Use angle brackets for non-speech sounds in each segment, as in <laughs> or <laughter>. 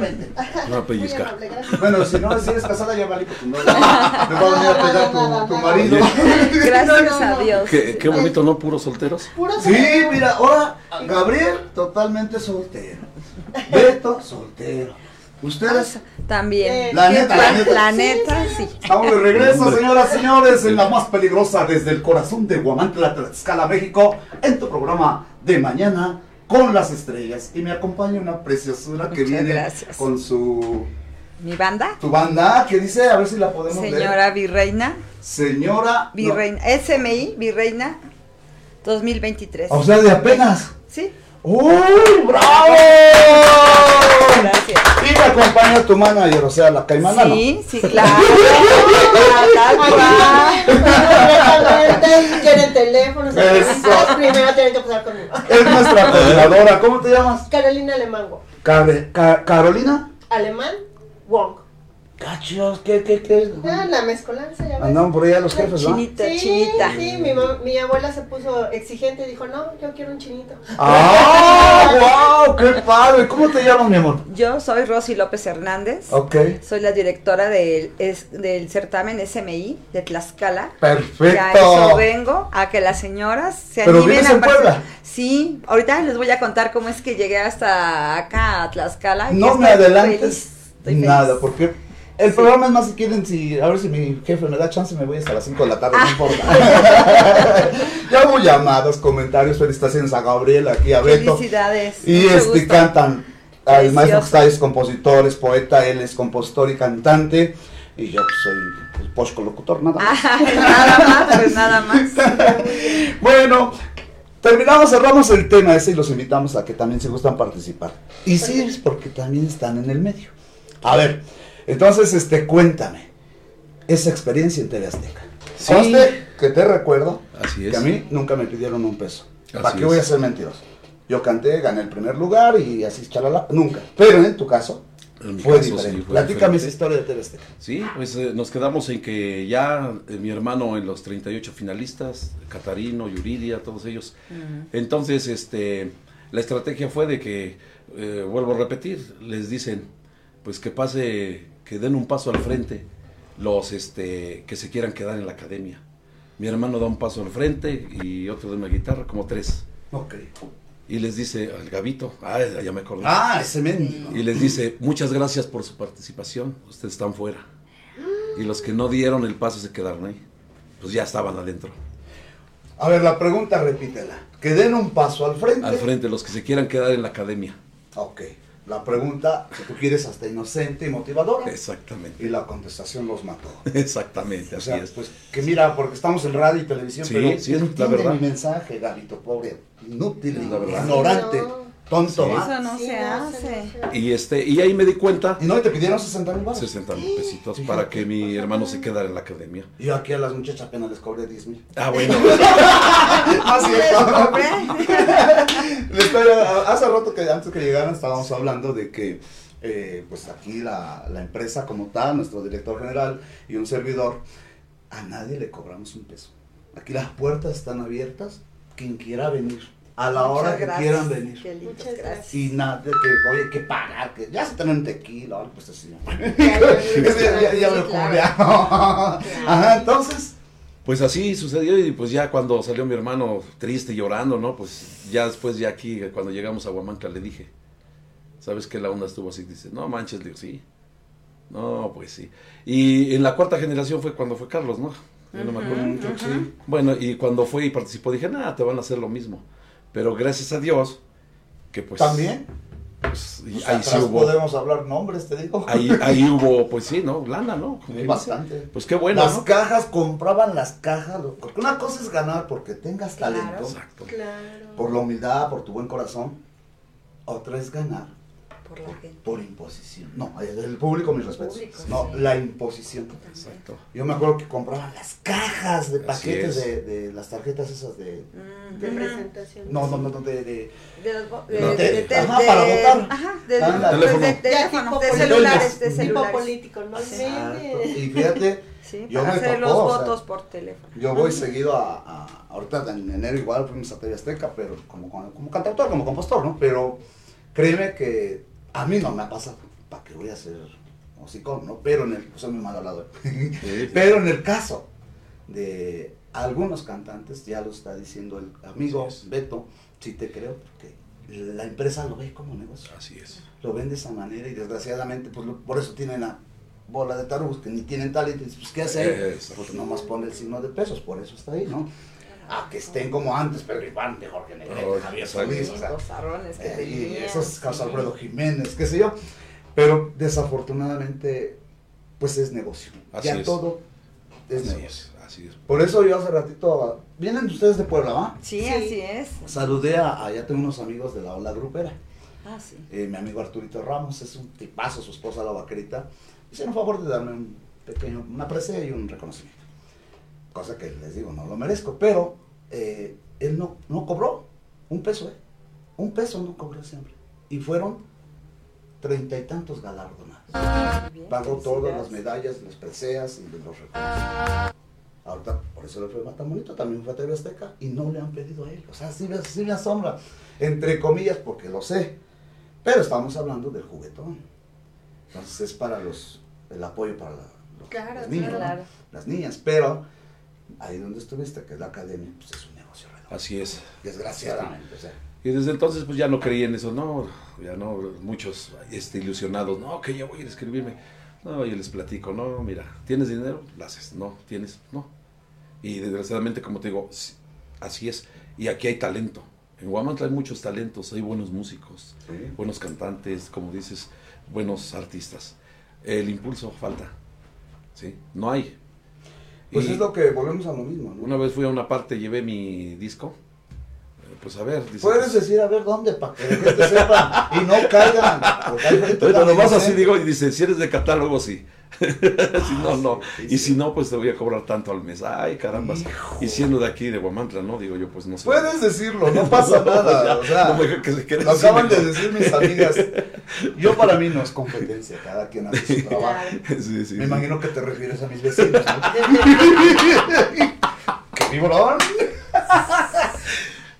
vente. <laughs> No pellizca. Bueno, si no, si eres casada, ya vale, pues no. <laughs> Me va a venir a pegar tu, tu marido. <laughs> Gracias No, no, a. Dios. Qué, qué bonito, ¿no? Puros solteros. Puro Sí, mira, ahora Gabriel totalmente soltero. Beto soltero. Ustedes También. La neta, la neta. La neta, sí. Estamos de regreso, señoras y señores, en la más peligrosa desde el corazón de Guamantla, Tlaxcala, México, en tu programa de mañana con las estrellas. Y me acompaña una preciosura que viene gracias. con su Mi banda, tu banda, que dice, a ver si la podemos ver. señora Virreina, Señora. no, Virreina, SMI, Virreina 2023. o sea, de apenas. Sí, ¡Uy, bravo! gracias. Y me acompaña tu manager, o sea, la caimana. ¿no? Sí, sí, claro. Quieren teléfonos, primero tienen que pasar conmigo. Es nuestra coordinadora. ¿Cómo te llamas? Carolina Alemango. Carolina. Alemán, Wong. Cachos, ¿qué, qué, qué? Ah, la mezcolanza, ya ves. Andaban por allá los jefes, ¿no? Chinita, Sí, chinita. sí, mi, mam- mi abuela se puso exigente y dijo, no, yo quiero un chinito. ¡Ah, wow! ¡Qué padre! ¿Cómo te llamas, mi amor? Yo soy Rosy López Hernández. Ok. Soy la directora del, es- del certamen SMI de Tlaxcala. Ya a eso Perfecto. vengo, a que las señoras se ¿Pero animen a en. Puebla? Sí, ahorita les voy a contar cómo es que llegué hasta acá a Tlaxcala. y No me estoy adelantes feliz, feliz. nada, porque el programa es más si quieren, si, a ver si mi jefe me da chance, me voy hasta las 5 de la tarde, no importa. <laughs> ya hubo llamadas, comentarios, felicitaciones a Gabriel, aquí a Beto. Felicidades. Y mucho este gusto. cantan. Precioso. maestro que está es compositor, es poeta, él es compositor y cantante. Y yo pues, soy el posco locutor, nada más. Ay, <laughs> nada más, pues nada más. <laughs> Bueno, terminamos, cerramos el tema ese y los invitamos a que también se gustan participar. Y sí, es porque también están en el medio. A ver, entonces, este, cuéntame, esa experiencia en TV Azteca. Sí. Conste que te recuerdo Así es. que a mí nunca me pidieron un peso. ¿Para qué voy a ser mentiroso? Yo canté, gané el primer lugar y así, chalala, nunca. Pero en tu caso, fue caso, diferente. sí, fue Platícame diferente. esa historia de TV Azteca. Sí, pues eh, nos quedamos en que ya eh, mi hermano en los 38 finalistas, Catarino, Yuridia, todos ellos. Entonces, este, la estrategia fue de que, eh, vuelvo a repetir, les dicen, pues que pase, que den un paso al frente los este, que se quieran quedar en la academia. Mi hermano da un paso al frente y otro de una guitarra, como tres. Ok. Y les dice al Gabito, ah, ya me acordé. Ah, ese mendigo. Y les dice, muchas gracias por su participación, ustedes están fuera. Y los que no dieron el paso se quedaron ahí. Pues ya estaban adentro. A ver, la pregunta repítela. Que den un paso al frente. Al frente, los que se quieran quedar en la academia. Ok. La pregunta que tú quieres hasta inocente y motivadora. Exactamente. Y la contestación los mató. <laughs> Exactamente, O así sea, es. pues que mira, porque estamos en radio y televisión, Sí, pero sí, es la verdad. mi mensaje, Gabito, pobre, inútil, la verdad. ignorante, No. Tonto, Sí. Eso no Sí, se hace. Y este, y ahí me di cuenta, Y no te pidieron 60 mil baros. 60 mil pesitos para que mi hermano se quedara en la academia. Y yo aquí a las muchachas apenas les cobré 10 mil. Ah, bueno. Así Pobre. Le estoy- hace rato que antes que llegaran estábamos hablando de que eh, pues aquí la, la empresa como tal, nuestro director general y un servidor, a nadie le cobramos un peso. Aquí las puertas están abiertas, quien quiera venir, a la hora que gracias. quieran venir. Qué Muchas gracias. Y nada, de que, oye, que pagar, que ya se tienen tequila, ahora pues así. Ya, ya, <laughs> Es que ya, ya me. Ajá, entonces, Pues así sucedió y pues ya cuando salió mi hermano triste, llorando, ¿no? Pues ya después, ya aquí, cuando llegamos a Huamantla, le dije, ¿sabes qué? La onda estuvo así. Dice, no manches, le digo, sí. No, pues sí. Y en la cuarta generación fue cuando fue Carlos, ¿no? Yo no me acuerdo. sí. Bueno, y cuando fue y participó, dije, nada, te van a hacer lo mismo. Pero gracias a Dios, que pues... También, pues, y pues, ahí sí hubo... podemos hablar nombres, te digo. Ahí, <laughs> ahí hubo, pues sí, ¿no? Lana, ¿no? Como bastante. dice. Pues qué bueno, las ¿no? cajas, compraban las cajas. Porque una cosa es ganar porque tengas Claro. talento, Exacto. Claro. por la humildad, por tu buen corazón. Otra es ganar Por la gente. por imposición. No, el público, mis respetos. Público, no, sí. la imposición. Exacto. Yo me acuerdo que compraban las cajas de paquetes es. de, de las tarjetas esas de. Mm, De presentación. No, no, no, no, de. de De los bo- No, de- de- de- de- ajá, de- para votar. Ajá, de, de Teléfono. de celulares, de político. Tipo celulares. político, ¿no? Exacto. Y fíjate, Sí, Yo para me hacer tocó, los o sea, votos por teléfono. yo voy seguido a, a- Ahorita en enero igual fuimos a TV Azteca, pero como, como, como cantautor, como compositor, ¿no? Pero créeme que a mí no me ha pasado. ¿para qué voy a hacer hocicón, no? Pero en el, soy muy mal hablado, <laughs> Sí. pero en el caso de algunos cantantes, ya lo está diciendo el amigo. Beto, sí te creo, porque la empresa lo ve como negocio, Así es. lo ven de esa manera y desgraciadamente, pues lo- por eso tienen la bola de tarugos que ni tienen talento, y dices, pues ¿qué hace ahí? Exacto. Pues nomás pone el signo de pesos, por eso está ahí, ¿no? A que estén como antes, Pedro Infante, Jorge Negrete, Oh, Javier. Solís, o sea, eh, y esos Carlos Alfredo Jiménez, qué sé yo. Pero desafortunadamente, pues es negocio. Así ya es. todo es Así negocio. es. Así es. Por eso yo hace ratito, vienen ustedes de Puebla, ¿va? Sí, Sí. así es. Saludé a, allá tengo unos amigos de la ola grupera. Ah, sí. Eh, mi amigo Arturito Ramos es un tipazo, su esposa la vaquerita. Hicieron favor de darme un pequeño, una presea y un reconocimiento. Cosa que les digo, no lo merezco, pero eh, él no, no cobró un peso, ¿eh? Un peso no cobró siempre. Y fueron treinta y tantos galardonados. Muy bien, Pagó todas las medallas, las preseas y los reconocimientos. Ahorita, por eso le fue tan bonito, también fue a TV Azteca y no le han pedido a él. O sea, sí me, sí me asombra, entre comillas, porque lo sé. Pero estamos hablando del juguetón. Entonces es para los, el apoyo para la- los, Claro, los niños, ¿no? claro. las niñas. Pero ahí donde estuviste, que es la academia, pues es un negocio redondo. Así es. Desgraciadamente, o sea. Y desde entonces pues ya no creí en eso, no, ya no, muchos este, ilusionados, no, que ya voy a ir a escribirme. No, yo les platico, no, mira, ¿tienes dinero? Lo haces, no, tienes, no. Y desgraciadamente, como te digo, sí, así es. Y aquí hay talento. En Guamantla hay muchos talentos, hay buenos músicos, Sí. buenos cantantes, como dices, buenos artistas. El impulso falta, ¿sí? No hay. Pues Y es lo que volvemos a lo mismo, ¿no? Una vez fui a una parte, llevé mi disco, pues a ver, dice, Puedes decir a ver dónde para que la gente sepa y no caigan. Tan nomás así inocente. digo y dice, si eres de catálogo, sí. <laughs> si no, no. sí, y si no, pues te voy a cobrar tanto al mes. Ay, caramba. Hijo. Y siendo de aquí, de Guamantla, ¿no? Digo yo, pues no sé. Puedes decirlo, no <laughs> pasa nada. O sea, No que se lo acaban de decir mis amigas. <laughs> Yo para mí no es competencia, cada quien hace su trabajo. Sí, sí. Me imagino que te refieres a mis vecinos. ¿no? ¡Qué vibrón!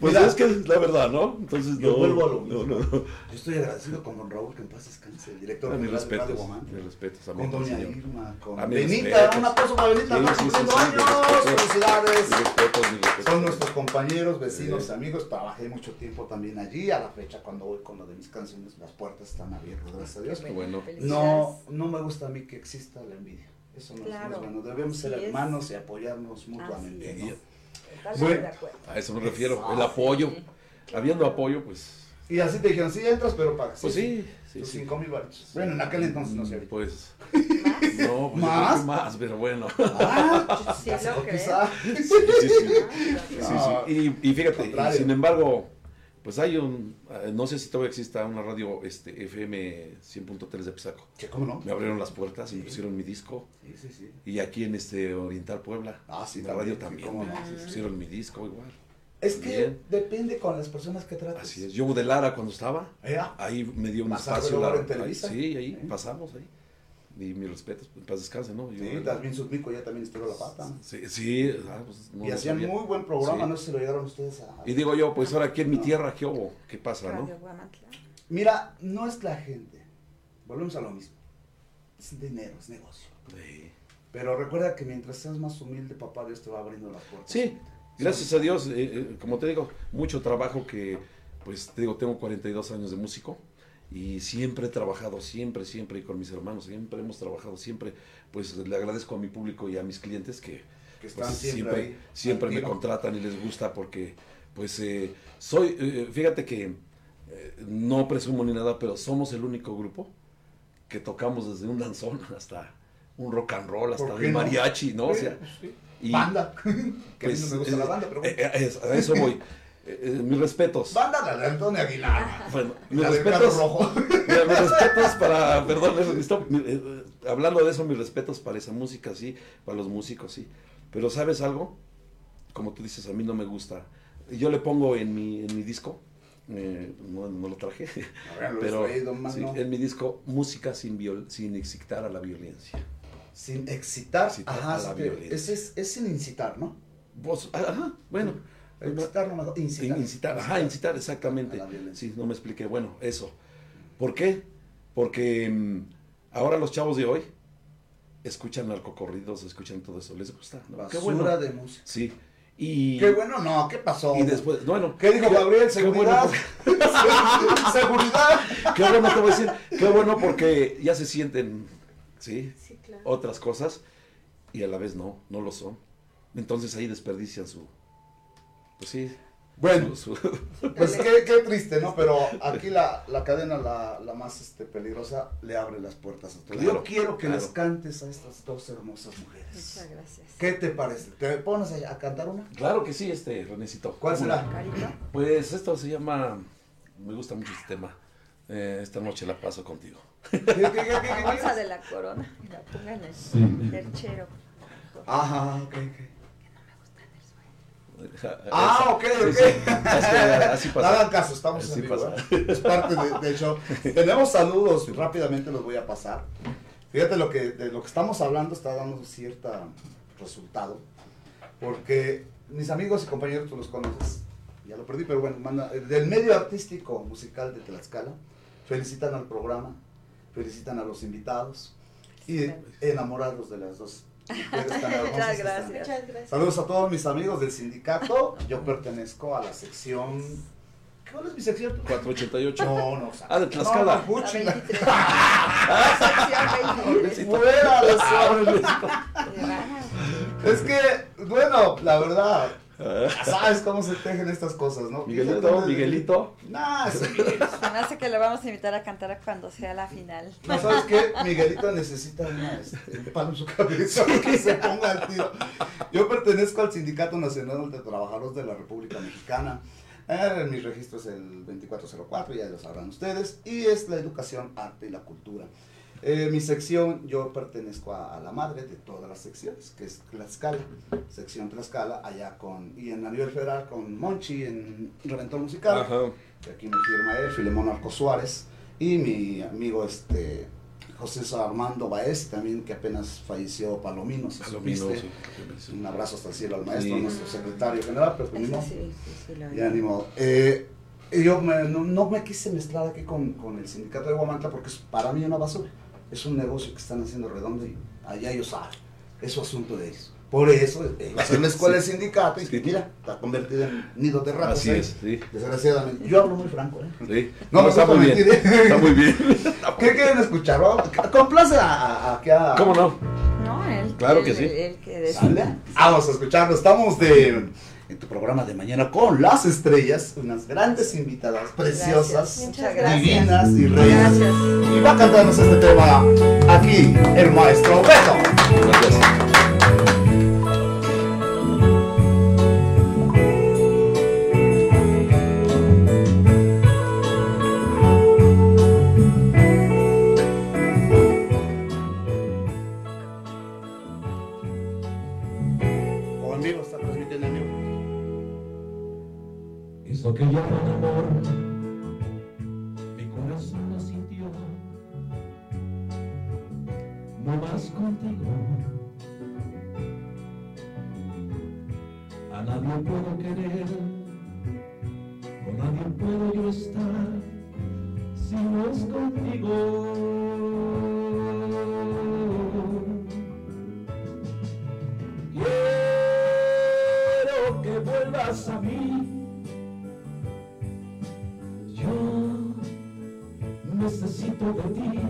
Pues Mira, es que es la verdad, ¿no? Entonces, Yo no. vuelvo a lo mismo. no, no. Yo estoy agradecido con don Raúl, que en paz descanse, el director mis general de Guamantla. mis respetos. Con doña señor. Irma, con Benita, un aplauso para Benita, Sí, está sí, sí, cumpliendo sí, mis años, felicidades. Mis respetos, mis respetos. Son nuestros compañeros, vecinos, amigos. Trabajé mucho tiempo también allí. A la fecha, cuando voy con lo de mis canciones, las puertas están abiertas, gracias a Dios. Qué bueno. No, no me gusta a mí que exista la envidia. Eso no, Claro. es bueno. Debemos ser es. hermanos y apoyarnos mutuamente. Así ¿no? Bueno. de acuerdo. A eso me refiero, Eso, el apoyo. sí. Habiendo apoyo, pues. Y así te dijeron, sí entras, pero para Pues sí, sí, tus sí. cinco mil baros. Bueno, en aquel entonces no sé. ahorita. Pues. ¿Más? No, pues ¿Más? más, pero bueno. Ah, Sí, <laughs> lo. Sí, sí, sí. Ah, Sí, No, sí. Y, y fíjate, sin embargo, pues hay un, eh, no sé si todavía exista una radio este, FM 100.3 de Pisaco. ¿Qué, ¿Cómo no? Me abrieron las puertas y Sí. me pusieron mi disco. Sí, sí, sí. Y aquí en este Oriental Puebla, Ah, sí, la radio también, cómo no, me sí, sí. pusieron mi disco igual. Es que Bien. depende con las personas que trates. Así es. Yo de Lara cuando estaba, Ea. ahí me dio un ¿Vas a espacio. la- en ahí- sí, ahí Sí. pasamos ahí. Y mi respeto, en paz descanse, ¿no? Yo- Sí, también Submico ya también estiró la pata. Sí, sí, ah, pues, no y hacían sabía. muy buen programa, Sí. no sé si lo llegaron ustedes a... Y digo yo, pues ahora aquí en mi tierra, ¿qué hubo? ¿Qué pasa, no? Guamantla. Mira, no es la gente. Volvemos a lo mismo. Es dinero, es negocio. Sí. Pero recuerda que mientras seas más humilde, papá Dios te va abriendo las puertas. Sí, gracias a Dios, eh, eh, como te digo, mucho trabajo que, pues te digo, tengo 42 años de músico y siempre he trabajado, siempre, siempre, y con mis hermanos, siempre hemos trabajado, siempre, pues le agradezco a mi público y a mis clientes que Que están pues, siempre, siempre, ahí. siempre me contratan y les gusta porque, pues, eh, soy, eh, fíjate que eh, no presumo ni nada, pero somos el único grupo que tocamos desde un danzón <laughs> hasta un rock and roll, hasta ¿Por qué un mariachi, ¿no? O sea, pues sí. y- Banda. <laughs> que a mí pues, no me gusta la banda, pero bueno. eh, eh, a eso voy. <laughs> Eh, eh, mis respetos. Banda de Antonio Aguilar. Bueno, mis La respetos. rojo. <laughs> mira, mis respetos para. Perdón, eso, mi- eh, eh, hablando de eso, mis respetos para esa música, sí. Para los músicos, sí. Pero ¿sabes algo? Como tú dices, a mí no me gusta. Yo le pongo en mi, en mi disco. eh, no, no lo traje. Ver, lo pero estoy, don sí, Magno. en mi disco, música sin, viol, sin excitar a la violencia. Sin excitar. Excitar Ajá, a la sí violencia. es, es, es sin incitar, ¿no? Vos, ajá, bueno. No incitar. Incitar, ajá, incitar, exactamente. Sí, no me expliqué. Bueno, eso. ¿Por qué? Porque mm, ahora los chavos de hoy escuchan narcocorridos, escuchan todo eso, les gusta. ¿no? Qué bueno. De música. Sí. Y, Qué bueno, no, ¿qué pasó? y después, bueno. ¿Qué dijo qué- Gabriel? qué bueno, ¿Seguridad? <laughs> ¿Seguridad? <laughs> Qué bueno, te voy a decir, qué bueno porque ya se sienten, ¿sí? Sí, claro. Otras cosas y a la vez no, no lo son. Entonces ahí desperdician su, pues sí, Bueno, su- su- <laughs> pues qué, qué triste, ¿no? Pero aquí la, la cadena, la, la más este, peligrosa, le abre las puertas a todos. Claro, Yo quiero que claro. les cantes a estas dos hermosas mujeres. Muchas gracias. ¿Qué te parece? ¿Te pones a, a cantar una? Claro que sí, este, Renecito. ¿Cuál ¿Cómo será? Pues esto se llama, me gusta mucho este tema. Eh, esta noche la paso contigo. ¿Qué, qué, qué, qué, qué, La bolsa de la corona. La ponga en el Sí. perchero. Ajá, ok, ok. <laughs> Ah, ok, Sí, ok. sí. Así No pasa. hagan caso, estamos Así en vivo. ¿eh? Es parte de- del show. <laughs> Tenemos saludos, rápidamente los voy a pasar. Fíjate lo que, de lo que estamos hablando está dando cierto resultado. Porque mis amigos y compañeros, tú los conoces, ya lo perdí, pero bueno, manda- eh, del medio artístico musical de Tlaxcala, felicitan al programa, felicitan a los invitados y enamorados de las dos. Muchas <laughs> gracias. Muchas gracias. Saludos a todos mis amigos del sindicato. Yo pertenezco a la sección. ¿Cuál es mi sección? 488. No, no. o sea, Ah, de Tlaxcala. no, no, La puchila. 23. <laughs> Sección 23. Fuera de eso. De veras. Es que, bueno, la verdad, sabes cómo se tejen estas cosas, ¿no? Miguelito, Miguelito. Nah, ese Miguelito. Se me hace que le vamos a invitar a cantar cuando sea la final. No, ¿sabes qué? Miguelito necesita una, este, un palo en su cabeza que se ponga al tiro. Yo pertenezco al Sindicato Nacional de Trabajadores de la República Mexicana. Eh, mi registro es el 2404, ya lo sabrán ustedes. Y es la educación, arte y la cultura. Eh, mi sección, yo pertenezco a, a la madre de todas las secciones, que es Tlaxcala, sección Tlaxcala, allá con, y en a nivel federal con Monchi en Reventón Musical. Ajá. que aquí me firma él, Filemón Arco Suárez, y mi amigo este José Armando Baez, también que apenas falleció Palomino, si Palomino, supiste. sí. Un abrazo hasta el cielo al maestro, Sí. nuestro secretario general, pero pues, sí, ya ni modo. Eh, yo me- no, no me quise mezclar aquí con, con el sindicato de Guamantla porque es para mí una basura. Es un negocio que están haciendo redondo y allá ellos saben. Es su asunto de ellos. Por eso, eh, va a ser la <laughs> escuela del sindicato y Sí. mira, está convertida en nido de ratas. Así ¿eh? es, sí. Desgraciadamente. Yo hablo muy franco, ¿eh? Sí. No, No, está muy bien. mentiré. Está muy bien. ¿Qué quieren escuchar? Vamos, Complace a, a, a, ¿Cómo no? No, él. Claro que sí. él que ¿Sale? decida. Vamos a escucharlo. Estamos de en tu programa de mañana con las estrellas, unas grandes invitadas, preciosas, Gracias. Muchas gracias. divinas y reyes. Gracias. Y va a cantarnos este tema aquí el maestro Beto. Gracias. A mí. Yo necesito de ti.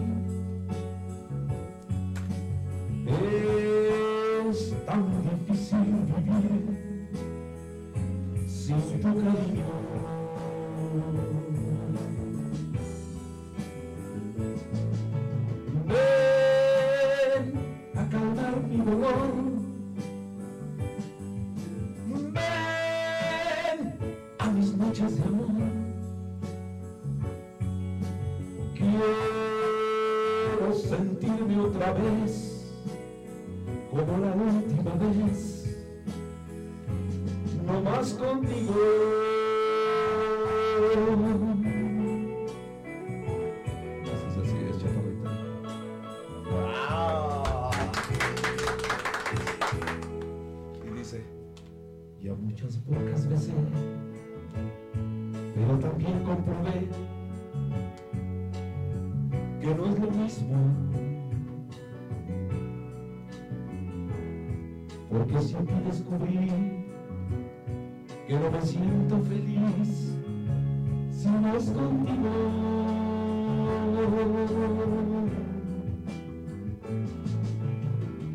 Si no es contigo.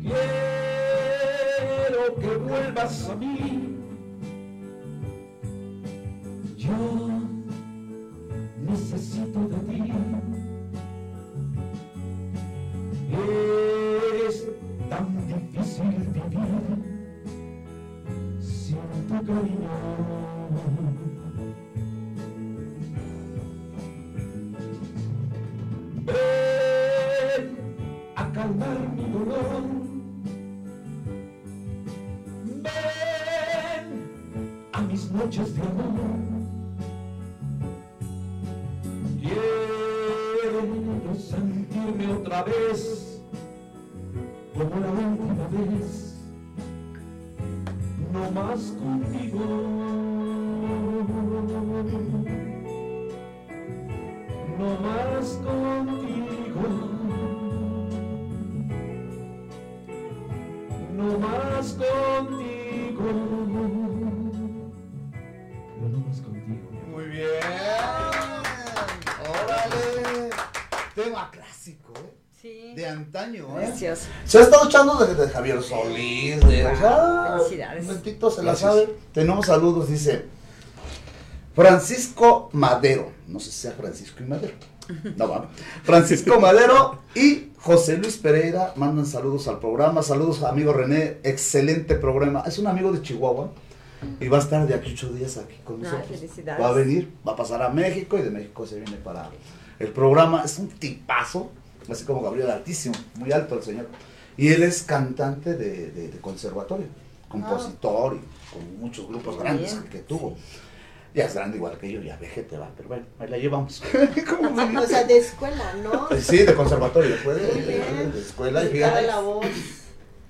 Quiero que vuelvas a mí. Yo necesito de ti. Es tan difícil vivir sin tu cariño. Se ha estado echando de, de Javier Solís, de o sea, Felicidades. Bendito se la sabe. Tenemos saludos, dice Francisco Madero. No sé si sea Francisco y Madero. No, va. Francisco <laughs> Madero y José Luis Pereira mandan saludos al programa. Saludos a amigo René, excelente programa. Es un amigo de Chihuahua y va a estar de aquí ocho días aquí con Ay, nosotros. felicidades. Va a venir, va a pasar a México y de México se viene para el programa. Es un tipazo, así como Gabriel Altísimo, muy alto el señor. Y él es cantante de, de- de conservatorio, compositor y con muchos grupos grandes que, que tuvo. Ya es grande igual que yo, ya vejete va, pero bueno, ahí la llevamos. <laughs> ¿Cómo <laughs> O sea, de escuela, ¿no? Sí, de conservatorio, después de, de- escuela y fíjate. la voz.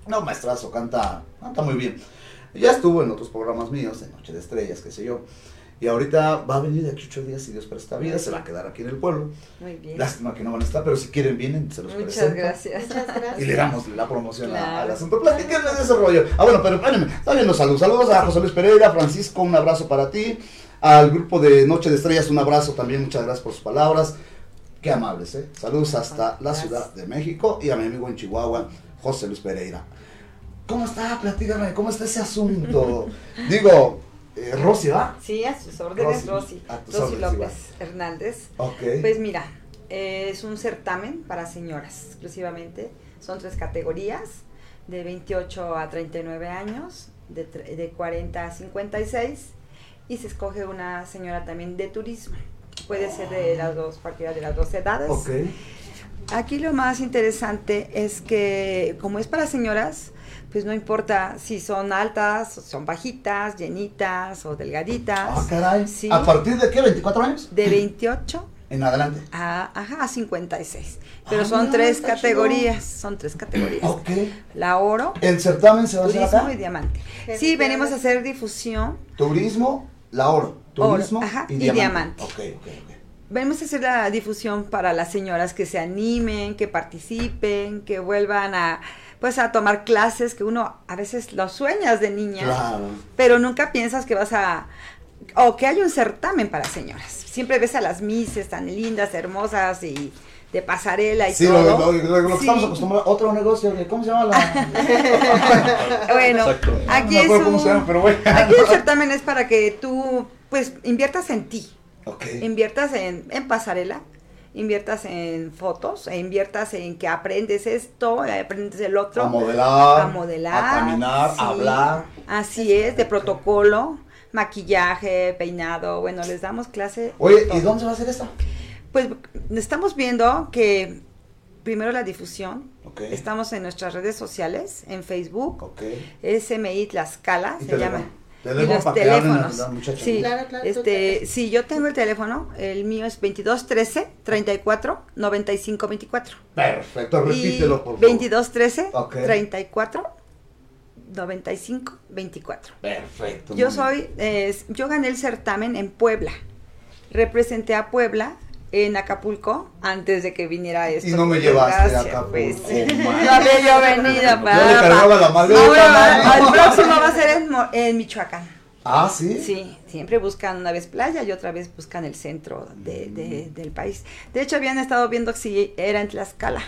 No, maestrazo, canta, canta muy bien. Ya estuvo en otros programas míos, de Noche de Estrellas, qué sé yo. Y ahorita va a venir de aquí ocho días, si Dios presta vida, se va a quedar aquí en el pueblo. Muy bien. Lástima que no van a estar, pero si quieren vienen, se los Muchas presento. gracias. Muchas <laughs> gracias. Y le damos la promoción Claro. al asunto. Platíquenme de ese rollo. Ah, bueno, pero espérenme. También los saludos. Saludos a José Luis Pereira, Francisco, un abrazo para ti. Al grupo de Noche de Estrellas, un abrazo también. Muchas gracias por sus palabras. Qué amables, ¿eh? Saludos hasta la. Ciudad de México y a mi amigo en Chihuahua, José Luis Pereira. ¿Cómo está? Platícame, ¿cómo está ese asunto? <laughs> Digo, eh, Rosy, ¿va? Sí, a sus órdenes, Rosy, Rosy. Rosy órdenes, López Hernández. Ok. Pues mira, eh, es un certamen para señoras exclusivamente. Son tres categorías, de 28 a 39 años, de, de 40 a 56, y se escoge una señora también de turismo. Puede ser de las dos, cualquiera de las dos edades. ok. Aquí lo más interesante es que como es para señoras, pues no importa si son altas, o son bajitas, llenitas o delgaditas. Ah, caray. Sí. ¿A partir de qué? ¿24 años? De 28 En adelante. a, ajá, a 56. Pero Ah, son mira, tres categorías, son tres categorías. Ok. La oro, ¿El certamen se va a hacer turismo acá? y diamante. Sí, venimos a hacer difusión. Turismo, la oro. Oro, Turismo ajá, y, y diamante. diamante. Ok, ok, ok. Venimos a hacer la difusión para las señoras que se animen, que participen, que vuelvan a pues a tomar clases que uno a veces lo sueñas de niña, Claro. pero nunca piensas que vas a o que hay un certamen para señoras. Siempre ves a las mises tan lindas, hermosas y de pasarela y Sí, lo, todo. lo- lo- lo que Sí. estamos acostumbrados. Otro negocio, ¿cómo se llama la...? <laughs> Bueno, Exacto. aquí no es un- se llama, pero bueno. aquí el certamen es para que tú pues inviertas en ti. Ok. inviertas en, en pasarela, inviertas en fotos, e inviertas en que aprendes esto, aprendes el otro. A modelar. a modelar, A caminar, sí. a hablar. Así es, de protocolo, maquillaje, peinado, bueno, les damos clase. Oye, ¿y dónde se va a hacer esto? Pues estamos viendo que primero la difusión, Ok. estamos en nuestras redes sociales, en Facebook, Ok. SMI Tlaxcala, se llama. Teléfono y los teléfonos. Sí, Claro, claro, tú este, sí, yo tengo el teléfono, el mío es 2213 34 95 24. Perfecto, Y repítelo, por favor. 2213 Ok. 34 95 24. Perfecto. Yo soy, eh, yo gané el certamen en Puebla. Representé a Puebla en Acapulco antes de que viniera esto. Y no me llevaste a desgracia, Acapulco, <laughs> Pues, man. no había yo venido Yo le para. cargaba la maleta, Ahora, mano. el próximo va a ser en, en Michoacán. Ah, ¿sí? Sí, siempre buscan una vez playa y otra vez buscan el centro de, de- del país. De hecho, habían estado viendo si era en Tlaxcala.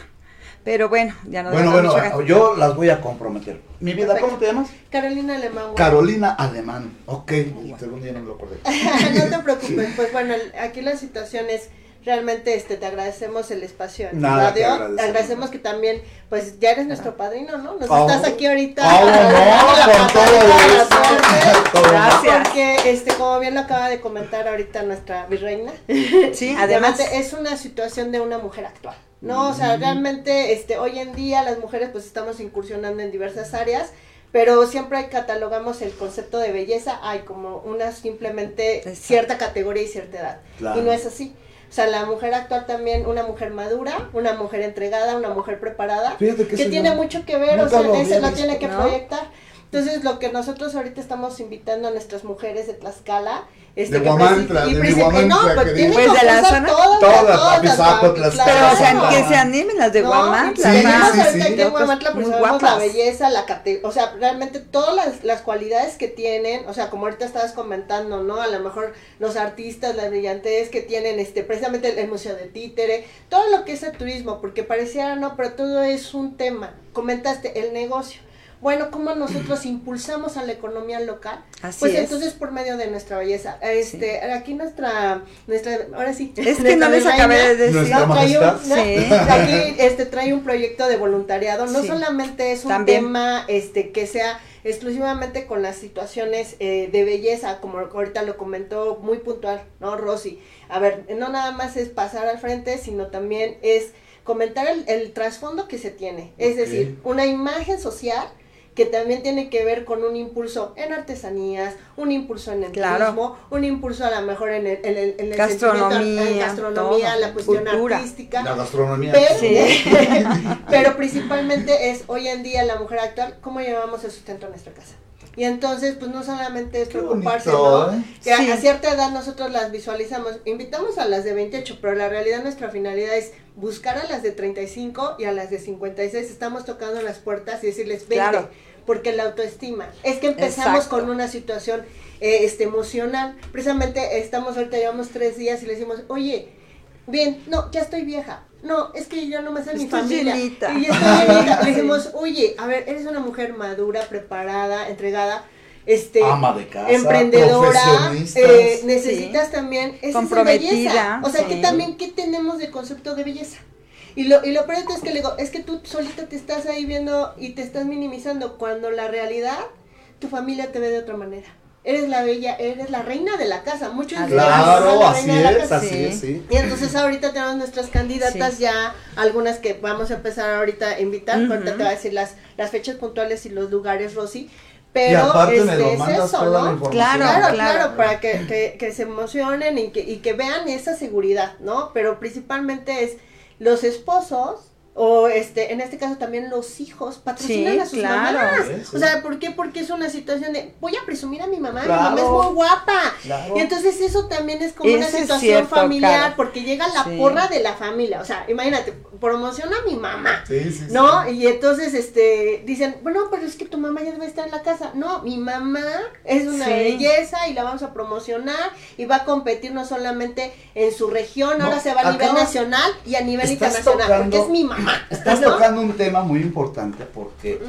Pero bueno, ya no Bueno, no, bueno, Michoacán. yo las voy a comprometer. Mi vida, ¿cómo te llamas? Carolina Alemán. güey. Carolina Alemán. Ok, el segundo día no me lo acordé. <laughs> no te <laughs> preocupes, pues bueno, el- aquí la situación es realmente este te agradecemos el espacio en Nada radio, agradecer. agradecemos que también pues ya eres nuestro padrino, ¿no? Nos Ah, estás aquí ahorita. ah, no, con todo Gracias. Porque este como bien lo acaba de comentar ahorita nuestra virreina, Sí, <laughs> además. es una situación de una mujer actual. No, o sea, realmente este hoy en día las mujeres pues estamos incursionando en diversas áreas, pero siempre catalogamos el concepto de belleza hay como una simplemente Exacto. cierta categoría y cierta edad. Claro. Y no es así. O sea, la mujer actual también, una mujer madura, una mujer entregada, una mujer preparada, Fíjate que tiene no- mucho que ver, o sea, había lo tiene que ¿No? proyectar. Entonces, lo que nosotros ahorita estamos invitando a nuestras mujeres de Tlaxcala, este, De y de Huamantla, no, que pues tienen digo. Pues de la zona- todas, Todas. Tlaxcala. Pero o sea, que se animen las de No, Guamantla. Sí, sí, sí. aquí en Otras Guamantla, pues muy sabemos la belleza, la cate o sea, realmente todas las, las cualidades que tienen, o sea, como ahorita estabas comentando, ¿no? A lo mejor los artistas, la brillantez que tienen, este, precisamente el, el Museo de Títere, todo lo que es el turismo, porque pareciera, no, pero todo es un tema. Comentaste, el negocio. Bueno, ¿cómo nosotros impulsamos a la economía local? Así pues es. entonces por medio de nuestra belleza. Este, aquí nuestra, nuestra, ahora sí. Es que no les acabé de decir. No, trae un, majestad. ¿no? Sí. Aquí este, trae un proyecto de voluntariado. No Sí. solamente es un También. tema este, que sea exclusivamente con las situaciones eh, de belleza, como ahorita lo comentó muy puntual, ¿no, Rosy? A ver, no nada más es pasar al frente, sino también es comentar el, el trasfondo que se tiene. Es decir, una imagen social que también tiene que ver con un impulso en artesanías, un impulso en el Claro. turismo, un impulso a lo mejor en el, en el, en el Gastronomía, en gastronomía, todo, la cuestión cultura. artística. La gastronomía. Pero, Sí. <laughs> pero principalmente es hoy en día la mujer actual, cómo llevamos el sustento a nuestra casa. Y entonces, pues no solamente es Qué preocuparse, bonito, ¿no? ¿eh? Que a cierta edad nosotros las visualizamos. Invitamos a las de 28, pero la realidad nuestra finalidad es buscar a las de 35 y a las de 56. Estamos tocando las puertas y decirles, vente, Claro. Porque la autoestima. Es que empezamos Exacto. con una situación eh, este, emocional. Precisamente estamos ahorita, llevamos tres días y le decimos, oye, bien, no, ya estoy vieja. No, es que yo no me sé mi familia. llenita. Y ya estoy llenita. <laughs> Le Sí. dijimos, oye, a ver, eres una mujer madura, preparada, entregada, este, Ama de casa. emprendedora, eh, necesitas también esa Comprometida, belleza. O sea, sí. que también, ¿qué tenemos de concepto de belleza? Y lo, y lo peor es que le digo, es que tú solita te estás ahí viendo y te estás minimizando cuando la realidad, tu familia te ve de otra manera. Eres la bella, eres la reina de la casa. Muchos dicen, "Ah, Claro, la así reina de la es, casa". así Sí. es, sí. Y entonces ahorita tenemos nuestras candidatas Sí. ya, algunas que vamos a empezar ahorita a invitar, Ujú. ahorita te voy a decir las, las fechas puntuales y los lugares, Rosy. Y Pero me este, lo es eso, toda la ¿no? información. Claro, claro. claro, para que, que, que se emocionen y que, y que vean esa seguridad, ¿no? Pero principalmente es los esposos o este, en este caso también los hijos patrocinan Sí, a sus claro. mamás. Sí, sí. O sea, ¿por qué? Porque es una situación de voy a presumir a mi mamá, Claro. mi mamá es muy guapa. Claro. Y entonces eso también es como una Eso situación cierto, familiar, claro. porque llega la Sí. porra de la familia. O sea, imagínate, promociona a mi mamá. Sí, sí, sí. ¿No? Y entonces, este, dicen, bueno, pero es que tu mamá ya debe estar en la casa. No, mi mamá es una Sí. belleza y la vamos a promocionar y va a competir no solamente en su región, No, ahora se va a nivel nacional y a nivel internacional, tocando- porque es mi mamá. Estás <laughs> ¿no? tocando un tema muy importante porque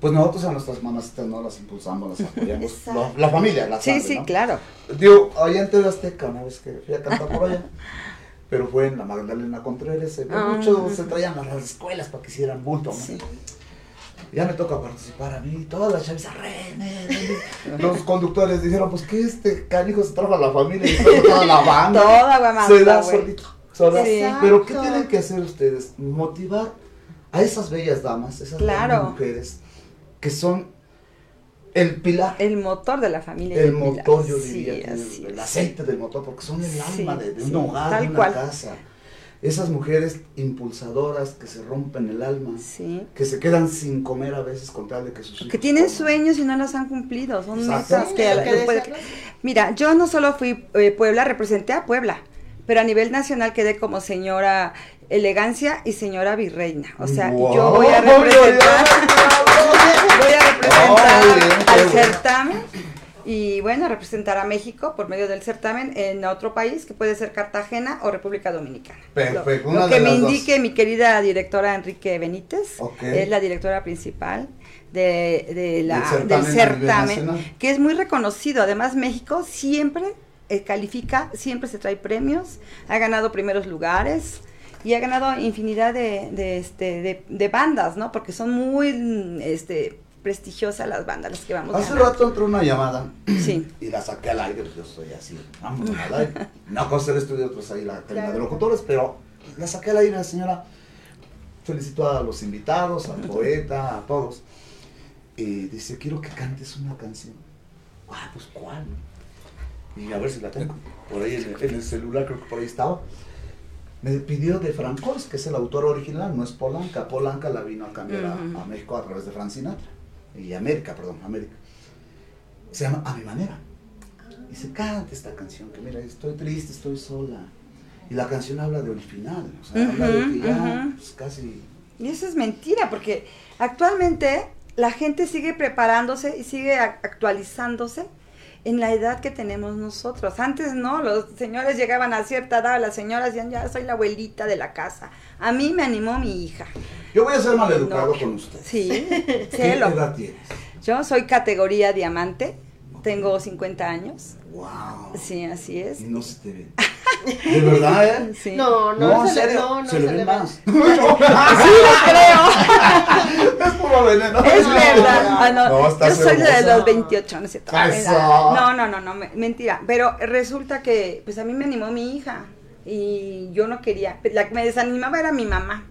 pues nosotros a nuestras mamacitas no las impulsamos, las apoyamos. <laughs> La, la familia, la Sí, sangre, sí, ¿no? claro. Digo, en TV Azteca, una vez que fui a cantar por allá, <laughs> pero fue en la Magdalena Contreras, se, Ah. muchos se traían a las escuelas para que hicieran bulto, ¿no? Sí. Ya me toca participar a mí, todas las chavisas. Los conductores dijeron, pues que este canijo se trajo a la familia y trajo toda la banda. Toda Guamantla, Se da güey. solito, Sí. Pero ¿qué tienen que hacer ustedes? Motivar a esas bellas damas, esas Claro. bellas mujeres, que son el pilar, el, motor de la familia. el motor, pilar. yo Sí, diría, que así el, aceite del motor, porque son el Sí, alma de, de un hogar, de una cual. casa. Esas mujeres impulsadoras que se rompen el alma, Sí. que se quedan sin comer a veces con tal de que sus Que hijos tienen coman. sueños y no los han cumplido. Son metas que, que. Mira, yo no solo fui eh, Puebla, representé a Puebla, pero a nivel nacional quedé como señora elegancia y señora virreina. O sea, Wow. yo voy a <laughs> representar, voy a representar Oh, bien, al certamen y bueno, representar a México por medio del certamen en otro país que puede ser Cartagena o República Dominicana. Perfecto, Lo, que me las dos. indique mi querida directora Enrique Benítez, es la directora principal de, de la, Del del certamen que es muy reconocido. Además, México siempre eh, califica, siempre se trae premios, ha ganado primeros lugares y ha ganado infinidad de, de, este, de, de bandas, ¿no? Porque son muy este, prestigiosas las bandas las que vamos Hace ganando. rato entró una llamada Sí. y la saqué al aire, pues yo soy así, vamos al aire. <laughs> No cosa el estudio, otros ahí la cabina de Claro. locutores, pero la saqué al aire, señora. Felicito a los invitados, al poeta, a todos. Y dice, quiero que cantes una canción. Ah, pues ¿cuál? Y a ver si la tengo. Por ahí en el, en el celular, creo que por ahí estaba. Me pidió de Francois, que es el autor original, no es Polanca. Polanca la vino a cambiar a- México a través de Frank Sinatra. Y América, perdón, América. Se llama A mi manera. Dice, canta esta canción, que mira, estoy triste, estoy sola. Y la canción habla del final, o sea, habla de que ya pues, casi... Y eso es mentira, porque actualmente la gente sigue preparándose y sigue actualizándose en la edad que tenemos nosotros. Antes no, los señores llegaban a cierta edad, las señoras decían, ya soy la abuelita de la casa. A mí me animó mi hija. Yo voy a ser maleducado No. con usted. Sí, <laughs> ¿Qué cielo. edad tienes? Yo soy categoría diamante, tengo 50 años. Wow. Sí, así es. Y no se te ve. De verdad, ¿eh? <laughs> Sí. No, no, No, en se le- no, no se le ve más. ve. <laughs> Sí, lo creo. Es puro veneno. Es No, verdad. Ah, no, No, estás yo soy de los 28, no es cierto. Eso. No, no, no, no, me- mentira. Pero resulta que, pues a mí me animó mi hija y yo no quería. La que me desanimaba era mi mamá.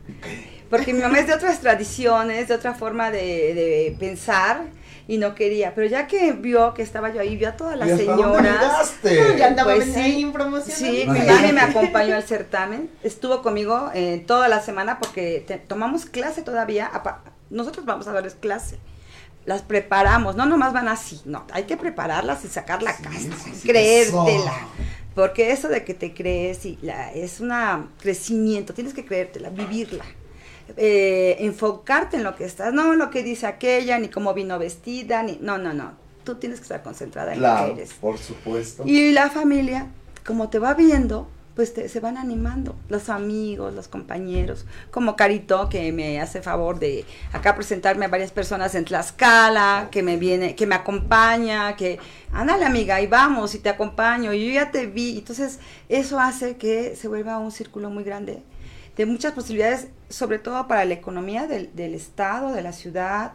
Porque mi mamá es de otras tradiciones, de otra forma de, de pensar y no quería. Pero ya que vio que estaba yo ahí, vio a todas las ¿Y dónde señoras. ya andaba Pues ahí en promoción. Sí, mi mami me acompañó al certamen, estuvo conmigo eh, toda la semana porque te- tomamos clase todavía, nosotros vamos a darles clase, las preparamos, no nomás van así, no, hay que prepararlas y sacar la Sí, casta, sí, sí, creértela, eso. porque eso de que te crees y la, es un crecimiento, tienes que creértela, vivirla. eh, enfocarte en lo que estás, no en lo que dice aquella, ni cómo vino vestida, ni no, no, no. Tú tienes que estar concentrada en lo Claro, que eres. por supuesto. Y la familia, como te va viendo, pues te- se van animando, los amigos, los compañeros, como Carito que me hace favor de acá presentarme a varias personas en Tlaxcala, que me viene, que me acompaña, que ándale amiga, y vamos y te acompaño, y yo ya te vi, entonces eso hace que se vuelva un círculo muy grande de muchas posibilidades, sobre todo para la economía del, del estado, de la ciudad,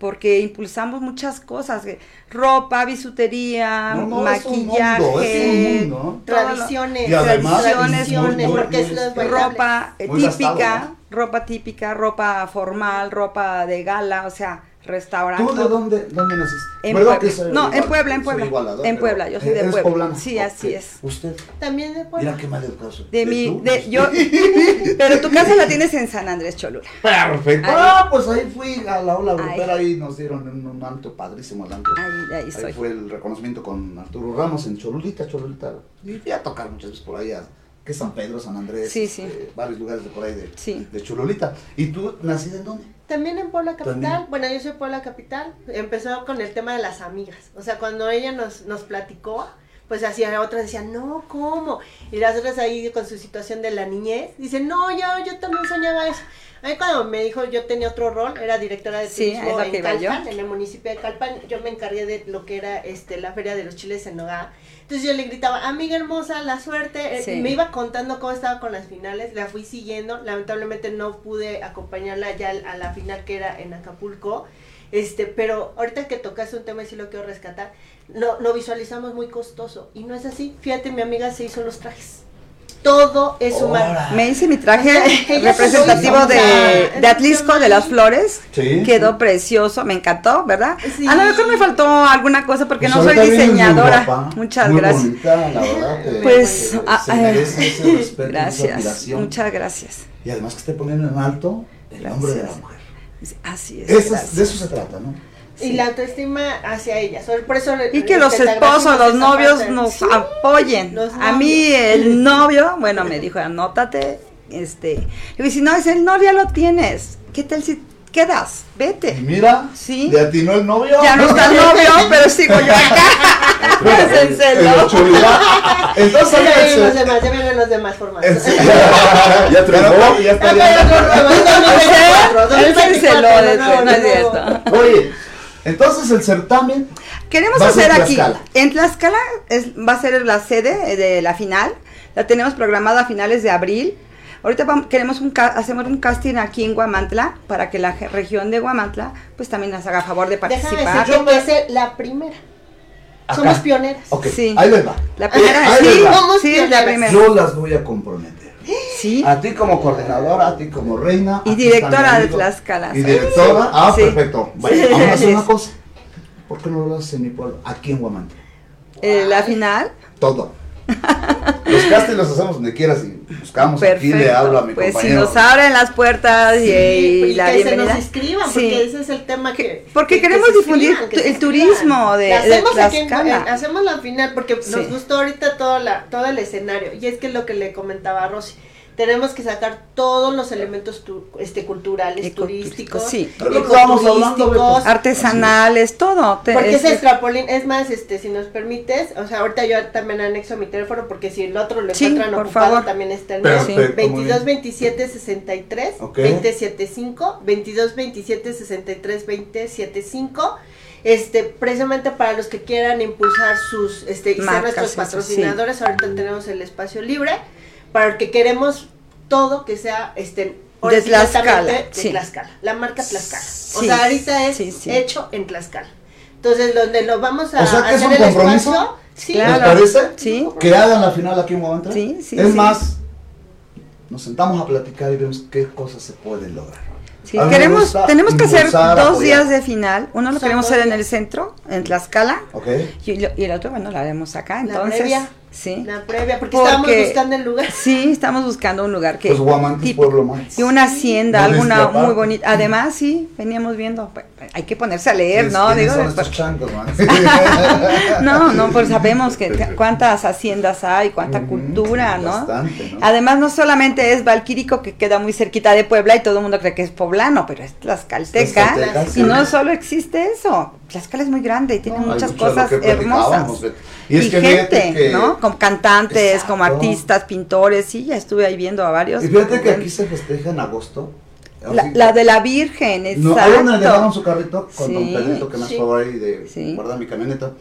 porque impulsamos muchas cosas, que ropa, bisutería, No, no, es un maquillaje, mundo, es un mundo. todo lo- Tradiciones, Y además, tradiciones, muy- porque muy- ropa eh, Muy típica, gastado, ropa típica, ropa formal, ropa de gala, o sea, restaurante. ¿Tú de dónde, dónde naciste? En ¿Verdad Puebla. que soy No, en? Puebla, en Puebla. igualador, En Puebla, yo soy de ¿Eres Puebla. poblana? Sí, así es. ¿Usted? También de Puebla. Mira qué mal soy. De ¿Y mi, tú? de, yo, <laughs> pero tu casa la tienes en San Andrés Cholula. Perfecto. Ahí. Ah, pues ahí fui a la ola grupera, Ahí. ahí nos dieron un, un antro padrísimo el antro. Ahí, ahí Ahí soy. fue el reconocimiento con Arturo Ramos en Cholulita, Cholulita. Y fui a tocar muchas veces por ahí, a- que San Pedro, San Andrés, Sí, sí. eh, varios lugares de por ahí de, Sí. de Cholulita. ¿Y tú nacida en dónde? También en Puebla Capital, También. bueno, yo soy Puebla Capital, empezó con el tema de las amigas, o sea, cuando ella nos, nos platicó, pues hacía otras decían, no, ¿cómo? Y las otras ahí con su situación de la niñez, dicen, no, yo, yo también soñaba eso. A mí cuando me dijo, yo tenía otro rol, era directora de turismo en. Calpan, en el municipio de Calpan, yo me encargué de lo que era este la feria de los chiles en Nogada. Entonces yo le gritaba, amiga hermosa, la suerte. Eh, Sí. me iba contando cómo estaba con las finales, la fui siguiendo. Lamentablemente no pude acompañarla ya a la final que era en Acapulco. Este, pero ahorita que tocaste un tema y sí lo quiero rescatar, lo, lo visualizamos muy costoso. Y no es así. Fíjate, mi amiga se hizo los trajes. Todo es humano. Me hice mi traje representativo de, de Atlisco, de las flores. Sí. Quedó precioso, me encantó, ¿verdad? Sí. A lo mejor me faltó alguna cosa porque Pues no soy diseñadora. Muchas muy gracias. bonita, la verdad. que- Pues, que ah, se merece ese respeto, Gracias, muchas gracias. Y además que esté poniendo en alto el nombre de la Gracias. mujer. Así es. Eso es- gracias. de eso se trata, ¿no? Y la autoestima hacia ellas. Por eso y que los este, esposos, los novios parte. nos Sí. apoyen. los A mí el novio, bueno, me dijo, anótate, este, y dice, no, es el novio ya lo tienes. ¿Qué tal si quedas? Vete. mira, Sí. le atinó el novio. Ya no está el novio, pero sigo yo acá. Entonces, Ya vienen los demás, ya vienen los demás formatos. en- Ya Ya triunfó. no, ya está. Oye, entonces el certamen Queremos Va a ser hacer aquí, Tlaxcala. en Tlaxcala es, va a ser la sede de la final, la tenemos programada a finales de abril. Ahorita queremos un hacemos un casting aquí en Guamantla para que la región de Guamantla pues también nos haga favor de Déjame participar. decir a ser la primera. Acá. Somos pioneras. Ok, Sí. ahí les va. La primera, Ahí les sí, va. Somos sí, es la pioneras. primera. Yo las voy a comprometer. Sí, <gasps> A ti como coordinadora, a ti como reina. Y directora de. Tlaxcala. Y directora. Ah, Sí. perfecto. Bueno, vamos a hacer una <laughs> cosa. ¿Por qué no lo haces en mi pueblo? Aquí en Guamantla. eh, la final. Todo. <laughs> Los castings los hacemos donde quieras y buscamos. Aquí le Perfecto. hablo a mi pues si compañero. nos abren las puertas y, Sí, y y la que bienvenida. se nos inscriban, Sí. porque ese es el tema que... Porque que- que queremos difundir el turismo de- La de hacemos en- Tlaxcala. en- hacemos la final porque Sí. nos gustó ahorita todo, la, todo el escenario. Y es que lo que le comentaba a Rosy. Tenemos que sacar todos los elementos tu- este, culturales, turísticos, sí. Es ecoturísticos, Beto. Artesanales, todo. Te- Porque es- ese extrapolín, es más, este, si nos permites, o sea, ahorita yo también anexo mi teléfono porque si el otro lo Sí, encuentran por ocupado favor. también está el mío. Perfecto, muy 22 bien. 27 63 Ok. 20 75 22 27 63 20 75 este precisamente para los que quieran impulsar sus este y ser Marcas, nuestros eso, patrocinadores ahorita tenemos el espacio libre para el que queremos todo que sea este De Tlaxcala, de sí. Tlaxcala, la marca Tlaxcala. o Sí, sea, ahorita es sí, sí. hecho en Tlaxcala. Entonces, donde lo vamos a O sea, que es hacer un el compromiso. espacio, sí, Claro. ¿Les parece? Sí. Que hagan la final aquí en Guamantla. Sí, sí, Es sí. más, nos sentamos a platicar y vemos qué cosas se pueden lograr. Sí, queremos, tenemos que hacer dos apoyar. días de final. Uno lo queremos hacer en el centro, en Tlaxcala, ¿Ok? y, y el otro, bueno, lo haremos acá. La Entonces, previa. Sí. la previa, porque, Porque- estábamos buscando el lugar. Sí, estamos buscando un lugar que. Pues Guamantla es tipo- pueblo más. Y una hacienda, No alguna muy bonita. Además, sí, veníamos viendo. pues, Hay que ponerse a leer, ¿Quiénes- ¿no? Digo, son pues, estos changos, <laughs> <laughs> no, no, pues sabemos que cuántas haciendas hay, cuánta cultura, ¿no? bastante, ¿no? Además, no solamente es Valquírico, que queda muy cerquita de Puebla y todo el mundo cree que es poblano, pero es tlaxcalteca. Tlaxcalteca, Y sí. no solo existe eso, Tlaxcala es muy grande y tiene No, muchas cosas hermosas. Y, es que gente, que- ¿no? Como cantantes, como Exacto. artistas, pintores, sí, ya estuve ahí viendo a varios. Y fíjate que aquí se festeja en agosto. La, de la Virgen, No, exacto. ahí donde dejaron su carrito con Sí, don Pedrito que me hace sí. favor ahí de Sí. guardar mi camioneta.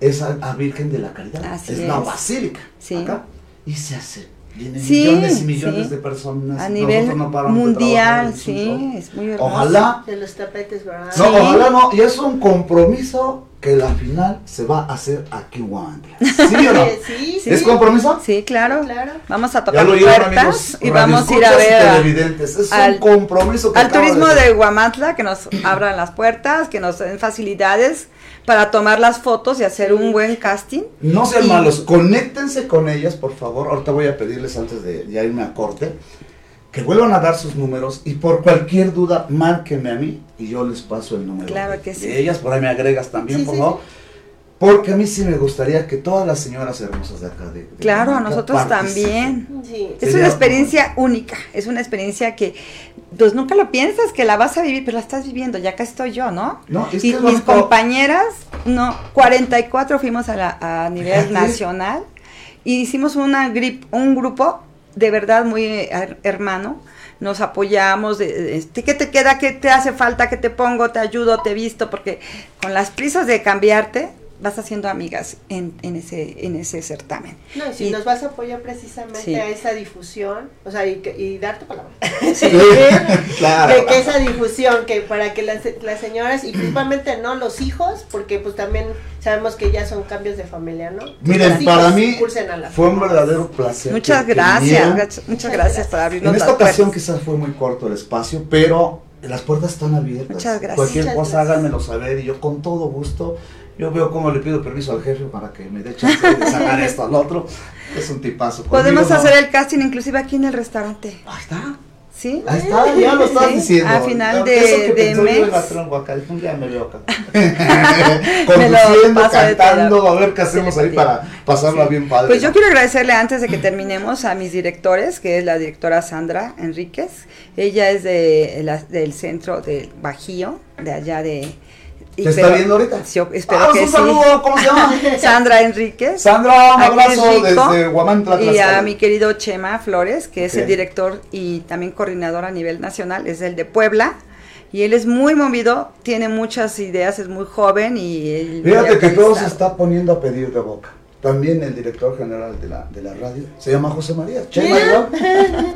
Es a, a Virgen de la Caridad. Así es, la es. basílica. Sí. Acá. Y se hace. Vienen Sí, millones y millones sí. de personas. A nivel no mundial, sí, es muy hermoso. Ojalá. De los tapetes, ¿verdad? No, Sí. ojalá no. Y es un compromiso que la final se va a hacer aquí en Guamantla. <laughs> ¿Sí o no? Sí, sí. ¿Es compromiso? Sí, claro. Claro. Vamos a Ya tocar lo oyeron, puertas amigos, y vamos a ir a ver a- televidentes. Es al- un compromiso que al turismo de de Guamantla, que nos abran las puertas, que nos den facilidades para tomar las fotos y hacer un buen casting. No sean Y- malos, conéctense con ellas, por favor. Ahorita voy a pedirles antes de ya irme a corte que vuelvan a dar sus números y por cualquier duda márquenme a mí y yo les paso el número. Claro de, que sí. de ellas, por ahí me agregas también, Sí, por sí, favor. Porque a mí sí me gustaría que todas las señoras hermosas de acá de, de Claro, a nosotros participen. también. Sí. Es Sería una como- experiencia única, es una experiencia que pues nunca lo piensas que la vas a vivir, pero la estás viviendo, ya acá estoy yo, ¿no? No, es y que mis compañeras, no, 44 fuimos a, la, a nivel Fíjate. nacional y hicimos una grip, un grupo de verdad muy eh, her- hermano. Nos apoyamos, de- de- este, ¿qué te queda? ¿Qué te hace falta? ¿Qué te pongo? ¿Te ayudo? ¿Te visto? Porque con las prisas de cambiarte, vas haciendo amigas en, en ese, en ese certamen. No, y si Y- nos vas a apoyar precisamente Sí. a esa difusión, o sea, y, y dar tu palabra. <laughs> Sí, <laughs> <laughs> claro. de que esa difusión, que para que las, las señoras, y principalmente no los hijos, porque pues también sabemos que ya son cambios de familia, ¿no? Miren, para mí fue un verdadero placer. Muchas gracias, muchas Muchas gracias gracias. por abrirnos En esta las ocasión puertas. quizás fue muy corto el espacio, pero las puertas están abiertas. Muchas gracias. Cualquier Muchas cosa gracias. háganmelo saber y yo con todo gusto, yo veo cómo le pido permiso al jefe para que me dé chance de sacar esto al otro. Es un tipazo. Podemos no. hacer el casting inclusive aquí en el restaurante. Ahí está. ¿Sí? Ahí está, ya lo estás Sí, diciendo. a final Eso de- que de yo la mes. acá, un día <laughs> me veo acá. Conduciendo, cantando, a ver qué hacemos ahí para pasarla bien padre. Pues yo quiero agradecerle antes de que terminemos a mis directores, que es la directora Sandra Enríquez. Ella es de la- del centro del Bajío, de allá de... y ¿Te está viendo ahorita? Yo espero Ah, que un sí. saludo, ¿cómo se llama? <laughs> Sandra Enríquez. Sandra, un abrazo rico. desde Guamantla, Y a mi querido Chema Flores, que es el director y también coordinador a nivel nacional, es el de Puebla. Y él es muy movido, tiene muchas ideas, es muy joven y... Fíjate que todo se está poniendo a pedir de boca. También el director general de la, de la radio se llama José María. Chema.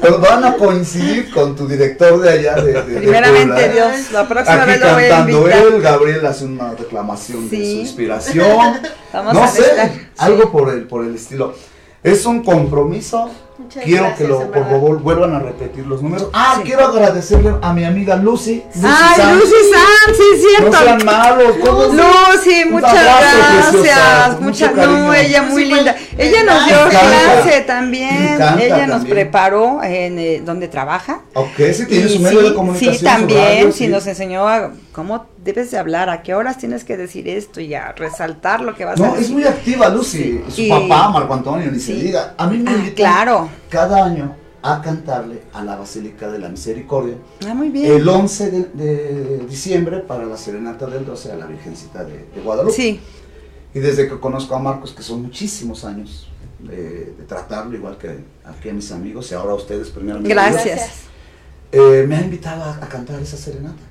Pero van a coincidir con tu director de allá de, de- Primeramente. Dios, la próxima Aquí vez lo voy a cantando él, Gabriel hace una reclamación de su inspiración. <laughs> Vamos no a sé, sí. algo por el, por el estilo. Es un compromiso. Muchas quiero gracias, que lo, por favor vuelvan a repetir los números. Ah, Sí. quiero agradecerle a mi amiga Lucy. Lucy Ay, Sanz. Lucy Sam, sí es No cierto. sean malos. Lucy, Un muchas gracias. Muchas, no, ella muy Lucy, linda. pues, Ella nos dio me encanta. clase Me también. encanta Ella nos también. preparó en eh, donde trabaja. Ok, sí tiene Y su medio sí, de comunicación. Sí, también, radio, sí, nos enseñó a cómo debes de hablar, a qué horas tienes que decir esto y a resaltar lo que vas a No, decir. es muy activa Lucy. Su Y- papá, Marco Antonio, ni se Sí. diga. A mí me Ah, claro. cada año a cantarle a la Basílica de la Misericordia. Ah, muy bien. El 11 de, de diciembre para la serenata del 12 a la Virgencita de, de Guadalupe. Sí, Y desde que conozco a Marcos, que son muchísimos años de, de tratarlo, igual que aquí a mis amigos y ahora a ustedes primeramente. gracias. eh, me ha invitado a, a cantar esa serenata.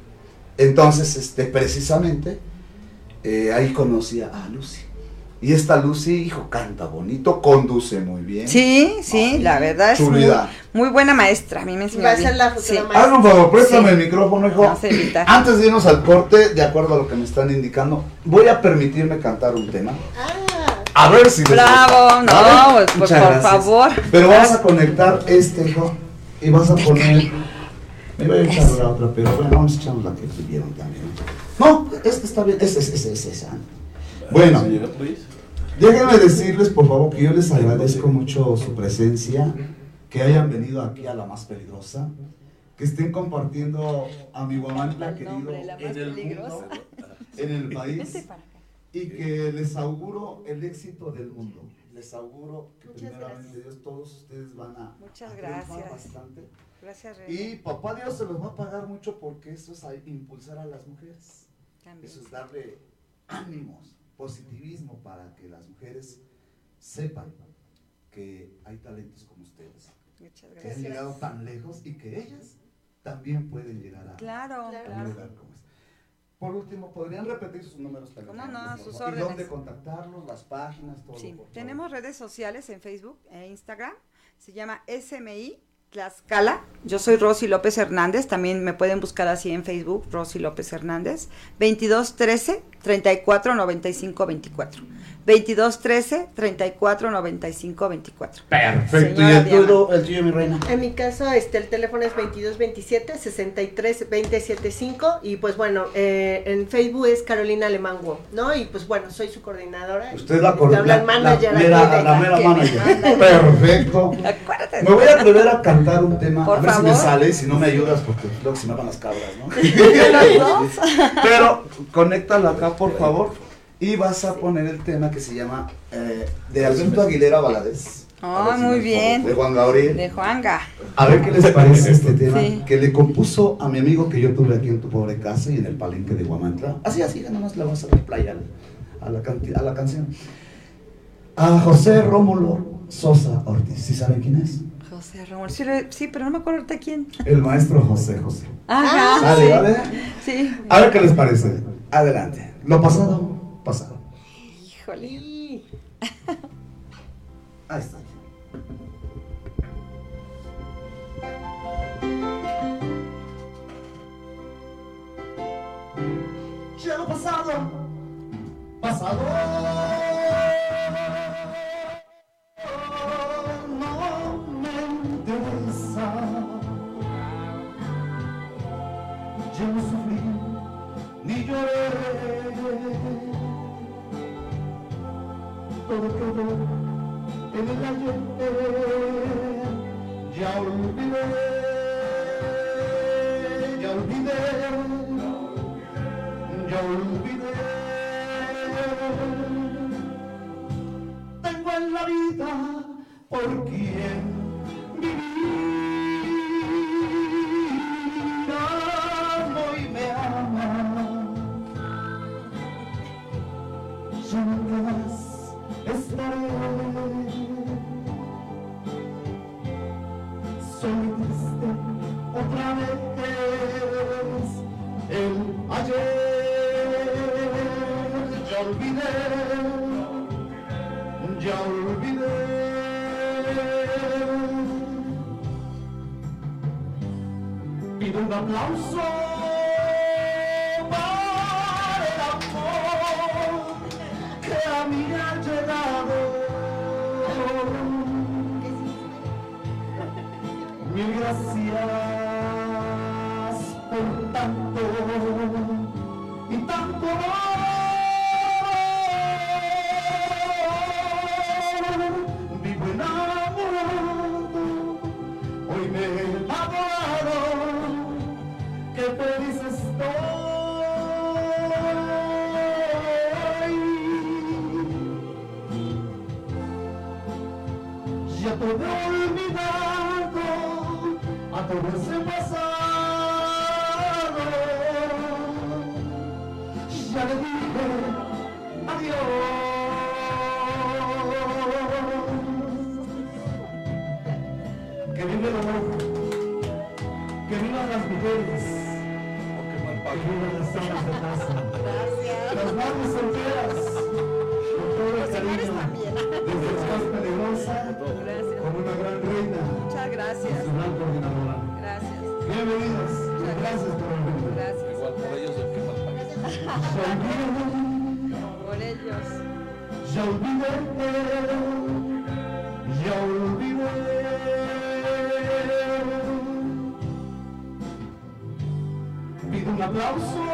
Entonces, este, precisamente, eh, ahí conocí a Lucy. Y esta Lucy, hijo, canta bonito, conduce muy bien. Sí, sí, la verdad es muy, muy buena maestra. A mí me enseñó Va a ser la futura Sí. maestra. Hazme un favor, préstame Sí. el micrófono, hijo. Invitar. Antes de irnos al corte, de acuerdo a lo que me están indicando, voy a permitirme cantar un tema. Ah, A ver si les Bravo, gusta, no, ¿vale? pues, por- por gracias. favor. Pero vamos a conectar este, hijo, y vas a poner... Me voy a echar la otra, pero bueno, vamos a echar la que pidieron también. No, esta está bien, esa, esa, esa, esa. Bueno, déjenme decirles, por favor, que yo les agradezco mucho su presencia, que hayan venido aquí a la más peligrosa, que estén compartiendo a mi Guamantla querido en el mundo, en el país y que les auguro el éxito del mundo. Les auguro que Muchas primeramente gracias. Dios todos ustedes van a, Muchas a triunfar gracias. bastante. Gracias. Y papá Dios se los va a pagar mucho porque eso es a- impulsar a las mujeres. También. Eso es darle ánimos, positivismo para que las mujeres sepan que hay talentos como ustedes, Muchas que han gracias. llegado tan lejos y que ellas también pueden llegar a, Claro, a un claro. lugar como este. Por último, ¿podrían repetir sus números ¿Cómo telefónicos? no? Por sus favor? ¿Y órdenes. dónde contactarlos? Las páginas, todo. Sí, por tenemos redes sociales en Facebook e Instagram. Se llama SMI Tlaxcala. Yo soy Rosy López Hernández. También me pueden buscar así en Facebook, Rosy López Hernández. 2213 34 95 24. 2213 34 95 24. Perfecto. Señora ¿Y el tuyo, el tuyo, mi reina? En mi caso, este, el teléfono es 2227 63 275 y pues bueno, eh, en Facebook es Carolina Alemán Wo, ¿no? Y pues bueno, soy su coordinadora. Usted la Te coordina. habla el manager la, mera- la manager. Perfecto. Acuérdate. Me voy a atrever a cantar un tema, Por a ver si me favor. sale, si no me ayudas, porque luego se me van las cabras, ¿no? <laughs> Pero conéctalo acá, por favor, y vas a poner el tema que se llama eh, de Alberto Aguilera Valadez. Si muy bien. De Juan Gabriel. De Juanga. A ver qué les parece este tema Sí. que le compuso a mi amigo que yo tuve aquí en tu pobre casa y en el palenque de Guamantla. Así, así, ya nomás le vamos a dar playa a la, a la canción. A José Rómulo Sosa Ortiz. ¿Sí saben quién es? José Ramón. Sí, pero no me acuerdo ahorita quién. El maestro José José. Ajá. Sale, sí. ¿vale? Sí. A ver qué les parece. Adelante. Lo pasado, pasado. Híjole. Ahí está. Ya lo pasado, pasado. No me interesa. Yo no sufrí Todo quedó en el ayer. Ya olvidé. olvidé, ya olvidé. Tengo en la vida por quien vivir. Aplauso Que vive el amor, que vivan las mujeres, que vivan las amas de casa, las madres solteras, con todo el cariño, desde la más peligrosa Gracias. como una gran reina Muchas gracias. su gran coordinadora. Gracias. Bienvenidos, gracias por venir. Gracias. Igual por ellos el que olvidé, Por ellos. ya olvidé, aplauso